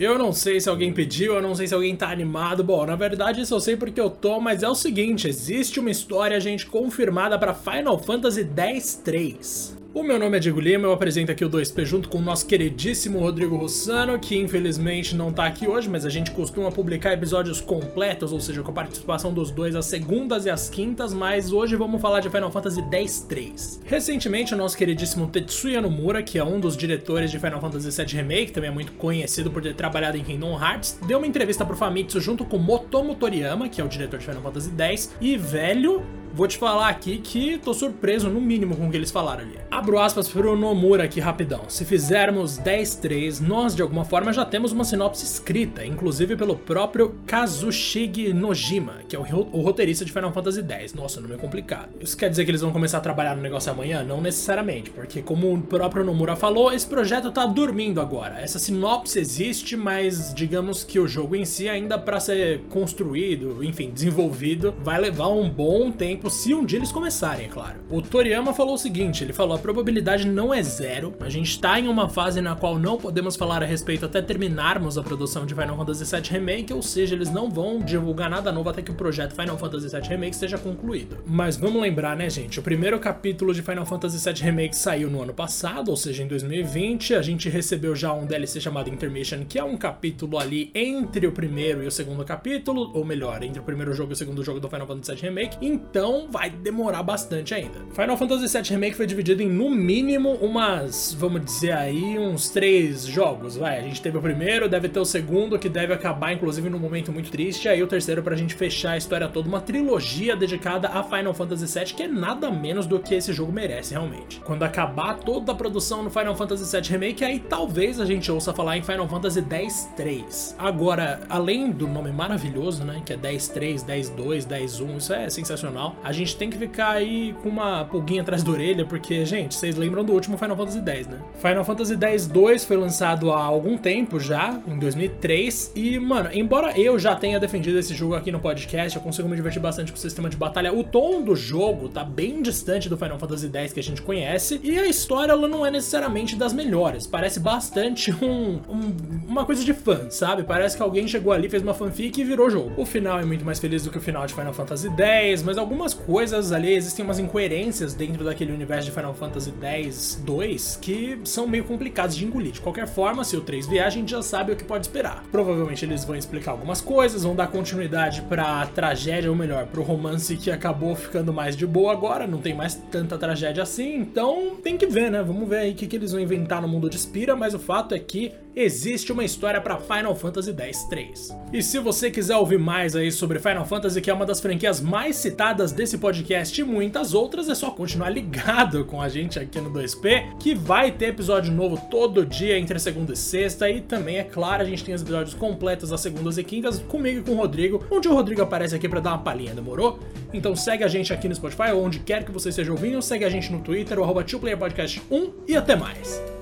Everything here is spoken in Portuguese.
Eu não sei se alguém pediu, eu não sei se alguém tá animado. Bom, na verdade isso eu sei porque eu tô, mas é o seguinte, existe uma história, gente, confirmada para Final Fantasy X-3. O meu nome é Diego Lima, eu apresento aqui o 2P junto com o nosso queridíssimo Rodrigo Rossano, que infelizmente não tá aqui hoje, mas a gente costuma publicar episódios completos, ou seja, com a participação dos dois às segundas e às quintas, mas hoje vamos falar de Final Fantasy X-3. Recentemente, o nosso queridíssimo Tetsuya Nomura, que é um dos diretores de Final Fantasy VII Remake, também é muito conhecido por ter trabalhado em Kingdom Hearts, deu uma entrevista pro Famitsu junto com Motomo Toriyama, que é o diretor de Final Fantasy X, e velho, Vou te falar aqui que tô surpreso, no mínimo, com o que eles falaram ali. Abro aspas pro Nomura aqui rapidão. Se fizermos 10-3, nós de alguma forma já temos uma sinopse escrita, inclusive pelo próprio Kazushige Nojima, que é o, roteirista de Final Fantasy X. Nossa, nome é complicado. Isso quer dizer que eles vão começar a trabalhar no negócio amanhã? Não necessariamente, porque como o próprio Nomura falou, esse projeto tá dormindo agora. Essa sinopse existe, mas digamos que o jogo em si ainda para ser construído, enfim, desenvolvido, vai levar um bom tempo tempo se um dia eles começarem, é claro. O Toriyama falou o seguinte, ele falou, a probabilidade não é zero, a gente está em uma fase na qual não podemos falar a respeito até terminarmos a produção de Final Fantasy VII Remake, ou seja, eles não vão divulgar nada novo até que o projeto Final Fantasy VII Remake seja concluído. Mas vamos lembrar, né, gente, o primeiro capítulo de Final Fantasy VII Remake saiu no ano passado, ou seja, em 2020, a gente recebeu já um DLC chamado Intermission, que é um capítulo ali entre o primeiro e o segundo capítulo, ou melhor, entre o primeiro jogo e o segundo jogo do Final Fantasy VII Remake, então então vai demorar bastante ainda. Final Fantasy VII Remake foi dividido em no mínimo umas, vamos dizer aí, uns três jogos, vai. A gente teve o primeiro, deve ter o segundo, que deve acabar inclusive num momento muito triste, aí o terceiro pra gente fechar a história toda, uma trilogia dedicada a Final Fantasy VII, que é nada menos do que esse jogo merece realmente. Quando acabar toda a produção no Final Fantasy VII Remake, aí talvez a gente ouça falar em Final Fantasy X-3. Agora, além do nome maravilhoso, né, que é 10-3, 10-2, 10-1, isso é sensacional a gente tem que ficar aí com uma pulguinha atrás da orelha, porque, gente, vocês lembram do último Final Fantasy X, né? Final Fantasy X-2 foi lançado há algum tempo já, em 2003, e, mano, embora eu já tenha defendido esse jogo aqui no podcast, eu consigo me divertir bastante com o sistema de batalha, o tom do jogo tá bem distante do Final Fantasy X que a gente conhece, e a história ela não é necessariamente das melhores, parece bastante um, um, uma coisa de fã, sabe? Parece que alguém chegou ali, fez uma fanfic e virou jogo. O final é muito mais feliz do que o final de Final Fantasy X, mas algumas algumas coisas ali, existem umas incoerências dentro daquele universo de Final Fantasy X 2 que são meio complicados de engolir. De qualquer forma, se o 3 vier, a gente já sabe o que pode esperar. Provavelmente eles vão explicar algumas coisas, vão dar continuidade pra tragédia, ou melhor, pro romance que acabou ficando mais de boa agora, não tem mais tanta tragédia assim, então tem que ver, né? Vamos ver aí o que, que eles vão inventar no mundo de Spira, mas o fato é que existe uma história para Final Fantasy X-3. E se você quiser ouvir mais aí sobre Final Fantasy, que é uma das franquias mais citadas desse podcast e muitas outras, é só continuar ligado com a gente aqui no 2P, que vai ter episódio novo todo dia entre segunda e sexta, e também, é claro, a gente tem os episódios completos às segundas e quintas, comigo e com o Rodrigo, onde o Rodrigo aparece aqui para dar uma palhinha, demorou? Então segue a gente aqui no Spotify, ou onde quer que você esteja ouvindo, segue a gente no Twitter, o arroba 1 e até mais!